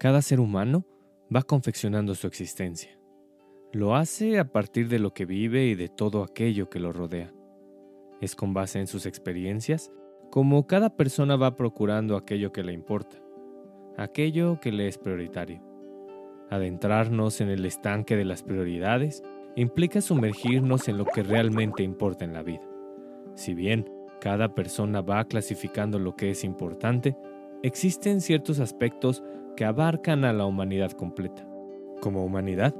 Cada ser humano va confeccionando su existencia. Lo hace a partir de lo que vive y de todo aquello que lo rodea. Es con base en sus experiencias como cada persona va procurando aquello que le importa, aquello que le es prioritario. Adentrarnos en el estanque de las prioridades implica sumergirnos en lo que realmente importa en la vida. Si bien cada persona va clasificando lo que es importante, existen ciertos aspectos que abarcan a la humanidad completa. Como humanidad,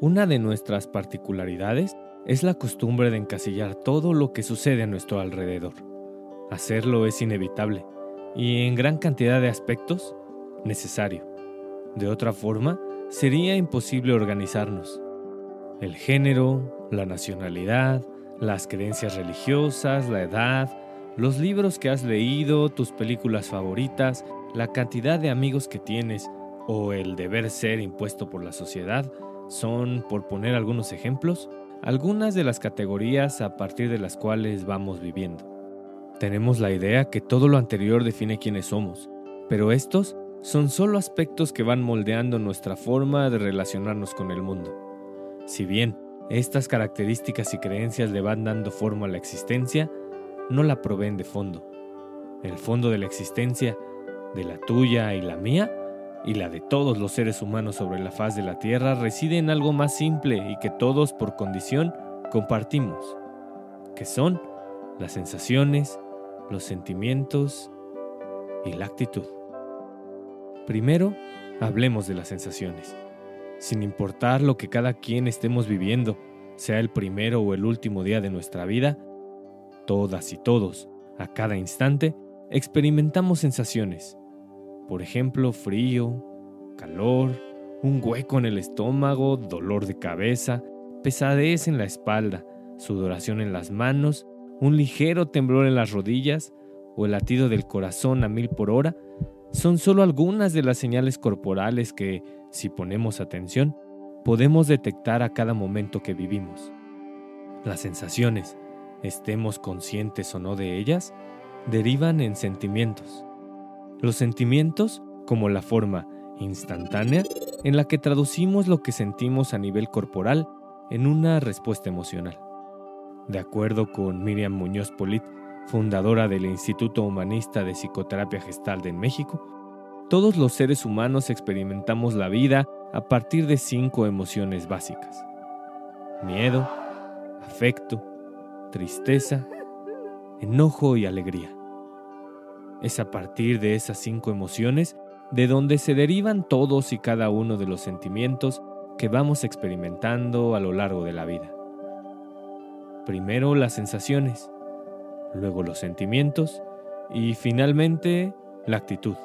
una de nuestras particularidades es la costumbre de encasillar todo lo que sucede a nuestro alrededor. Hacerlo es inevitable y en gran cantidad de aspectos necesario. De otra forma, sería imposible organizarnos. El género, la nacionalidad, las creencias religiosas, la edad, los libros que has leído, tus películas favoritas, la cantidad de amigos que tienes o el deber ser impuesto por la sociedad son, por poner algunos ejemplos, algunas de las categorías a partir de las cuales vamos viviendo. Tenemos la idea que todo lo anterior define quiénes somos, pero estos son solo aspectos que van moldeando nuestra forma de relacionarnos con el mundo. Si bien estas características y creencias le van dando forma a la existencia, no la proveen de fondo. El fondo de la existencia, de la tuya y la mía, y la de todos los seres humanos sobre la faz de la Tierra reside en algo más simple y que todos por condición compartimos, que son las sensaciones, los sentimientos y la actitud. Primero, hablemos de las sensaciones. Sin importar lo que cada quien estemos viviendo, sea el primero o el último día de nuestra vida, todas y todos, a cada instante, experimentamos sensaciones, por ejemplo, frío, calor, un hueco en el estómago, dolor de cabeza, pesadez en la espalda, sudoración en las manos, un ligero temblor en las rodillas o el latido del corazón a mil por hora, son solo algunas de las señales corporales que, si ponemos atención, podemos detectar a cada momento que vivimos. Las sensaciones, estemos conscientes o no de ellas, derivan en sentimientos. Los sentimientos como la forma instantánea en la que traducimos lo que sentimos a nivel corporal en una respuesta emocional. De acuerdo con Miriam Muñoz Polit, fundadora del Instituto Humanista de Psicoterapia Gestal en México, todos los seres humanos experimentamos la vida a partir de cinco emociones básicas. Miedo, afecto, tristeza, enojo y alegría. Es a partir de esas cinco emociones de donde se derivan todos y cada uno de los sentimientos que vamos experimentando a lo largo de la vida. Primero las sensaciones, luego los sentimientos y finalmente la actitud.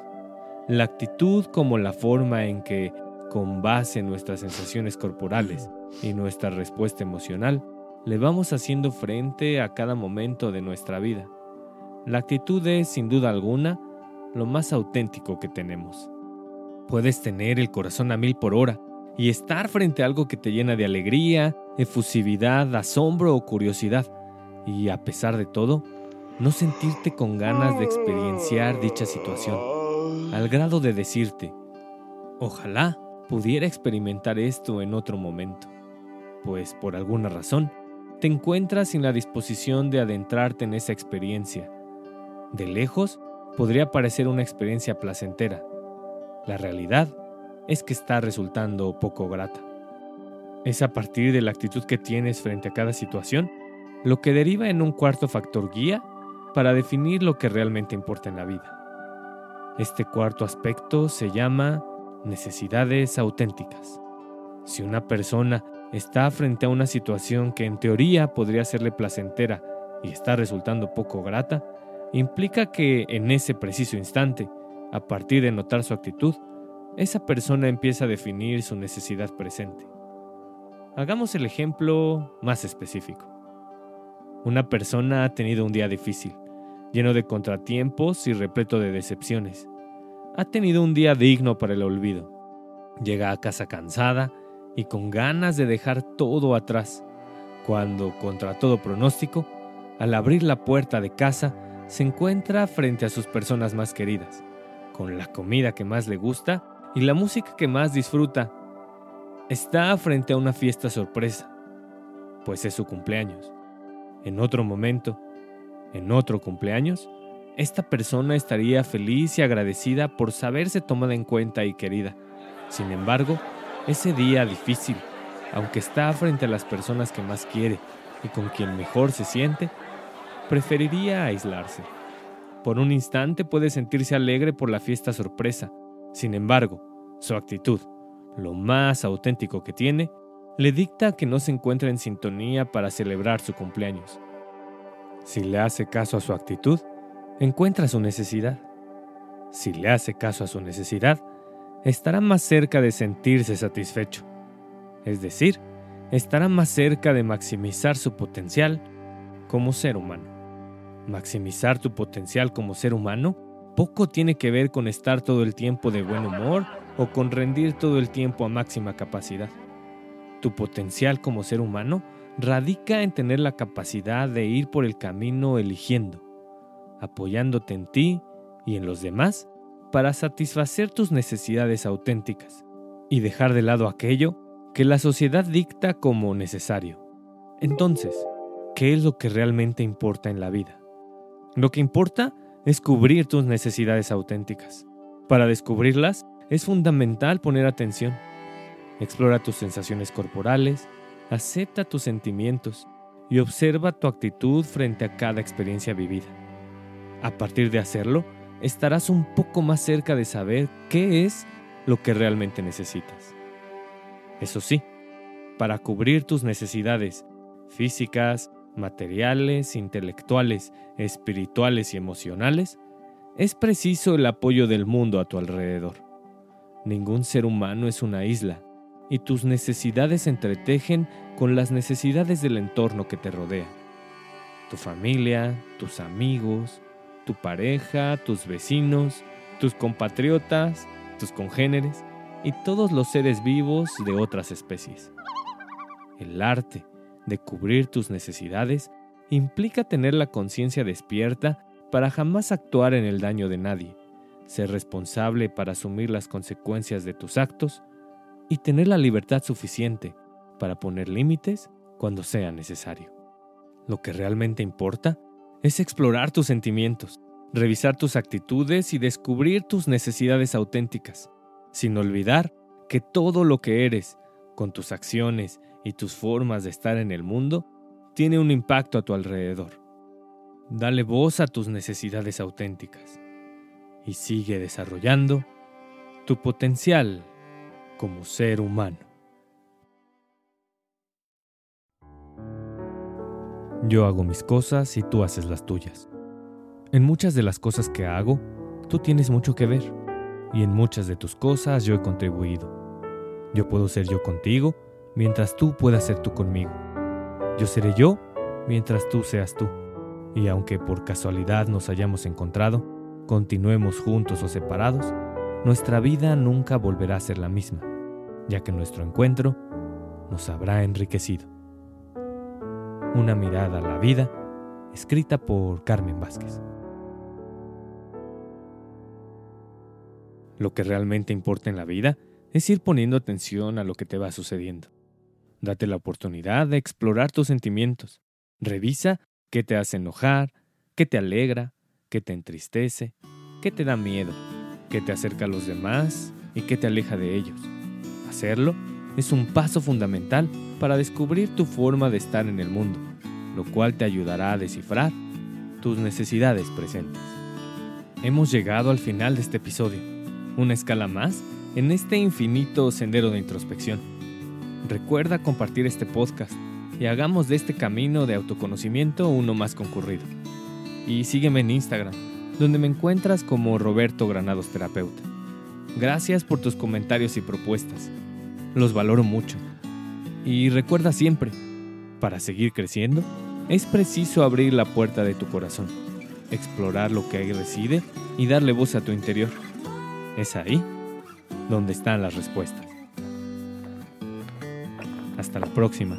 La actitud como la forma en que, con base en nuestras sensaciones corporales y nuestra respuesta emocional, le vamos haciendo frente a cada momento de nuestra vida. La actitud es, sin duda alguna, lo más auténtico que tenemos. Puedes tener el corazón a mil por hora y estar frente a algo que te llena de alegría, efusividad, asombro o curiosidad, y a pesar de todo, no sentirte con ganas de experienciar dicha situación, al grado de decirte, ojalá pudiera experimentar esto en otro momento, pues por alguna razón te encuentras sin la disposición de adentrarte en esa experiencia de lejos, podría parecer una experiencia placentera. La realidad es que está resultando poco grata. Es a partir de la actitud que tienes frente a cada situación lo que deriva en un cuarto factor guía para definir lo que realmente importa en la vida. Este cuarto aspecto se llama necesidades auténticas. Si una persona está frente a una situación que en teoría podría serle placentera y está resultando poco grata, implica que en ese preciso instante, a partir de notar su actitud, esa persona empieza a definir su necesidad presente. Hagamos el ejemplo más específico. Una persona ha tenido un día difícil, lleno de contratiempos y repleto de decepciones. Ha tenido un día digno para el olvido. Llega a casa cansada y con ganas de dejar todo atrás, cuando, contra todo pronóstico, al abrir la puerta de casa, se encuentra frente a sus personas más queridas, con la comida que más le gusta y la música que más disfruta. Está frente a una fiesta sorpresa, pues es su cumpleaños. En otro momento, en otro cumpleaños, esta persona estaría feliz y agradecida por saberse tomada en cuenta y querida. Sin embargo, ese día difícil, aunque está frente a las personas que más quiere y con quien mejor se siente, preferiría aislarse. Por un instante puede sentirse alegre por la fiesta sorpresa. Sin embargo, su actitud, lo más auténtico que tiene, le dicta que no se encuentra en sintonía para celebrar su cumpleaños. Si le hace caso a su actitud, encuentra su necesidad. Si le hace caso a su necesidad, estará más cerca de sentirse satisfecho. Es decir, estará más cerca de maximizar su potencial como ser humano. Maximizar tu potencial como ser humano poco tiene que ver con estar todo el tiempo de buen humor o con rendir todo el tiempo a máxima capacidad. Tu potencial como ser humano radica en tener la capacidad de ir por el camino eligiendo, apoyándote en ti y en los demás para satisfacer tus necesidades auténticas y dejar de lado aquello que la sociedad dicta como necesario. Entonces, ¿qué es lo que realmente importa en la vida? Lo que importa es cubrir tus necesidades auténticas. Para descubrirlas es fundamental poner atención. Explora tus sensaciones corporales, acepta tus sentimientos y observa tu actitud frente a cada experiencia vivida. A partir de hacerlo, estarás un poco más cerca de saber qué es lo que realmente necesitas. Eso sí, para cubrir tus necesidades físicas, materiales, intelectuales, espirituales y emocionales, es preciso el apoyo del mundo a tu alrededor. Ningún ser humano es una isla, y tus necesidades se entretejen con las necesidades del entorno que te rodea. Tu familia, tus amigos, tu pareja, tus vecinos, tus compatriotas, tus congéneres y todos los seres vivos de otras especies. El arte de cubrir tus necesidades implica tener la conciencia despierta para jamás actuar en el daño de nadie, ser responsable para asumir las consecuencias de tus actos y tener la libertad suficiente para poner límites cuando sea necesario. Lo que realmente importa es explorar tus sentimientos, revisar tus actitudes y descubrir tus necesidades auténticas, sin olvidar que todo lo que eres, con tus acciones y tus formas de estar en el mundo, tiene un impacto a tu alrededor. Dale voz a tus necesidades auténticas y sigue desarrollando tu potencial como ser humano. Yo hago mis cosas y tú haces las tuyas. En muchas de las cosas que hago, tú tienes mucho que ver, y en muchas de tus cosas yo he contribuido. Yo puedo ser yo contigo, mientras tú puedas ser tú conmigo. Yo seré yo, mientras tú seas tú. Y aunque por casualidad nos hayamos encontrado, continuemos juntos o separados, nuestra vida nunca volverá a ser la misma, ya que nuestro encuentro nos habrá enriquecido. Una mirada a la vida, escrita por Carmen Vázquez. Lo que realmente importa en la vida es ir poniendo atención a lo que te va sucediendo. Date la oportunidad de explorar tus sentimientos. Revisa qué te hace enojar, qué te alegra, qué te entristece, qué te da miedo, qué te acerca a los demás y qué te aleja de ellos. Hacerlo es un paso fundamental para descubrir tu forma de estar en el mundo, lo cual te ayudará a descifrar tus necesidades presentes. Hemos llegado al final de este episodio, una escala más en este infinito sendero de introspección. Recuerda compartir este podcast y hagamos de este camino de autoconocimiento uno más concurrido. Y sígueme en Instagram, donde me encuentras como Roberto Granados Terapeuta. Gracias por tus comentarios y propuestas. Los valoro mucho. Y recuerda siempre, para seguir creciendo, es preciso abrir la puerta de tu corazón, explorar lo que ahí reside y darle voz a tu interior. Es ahí donde están las respuestas. Hasta la próxima.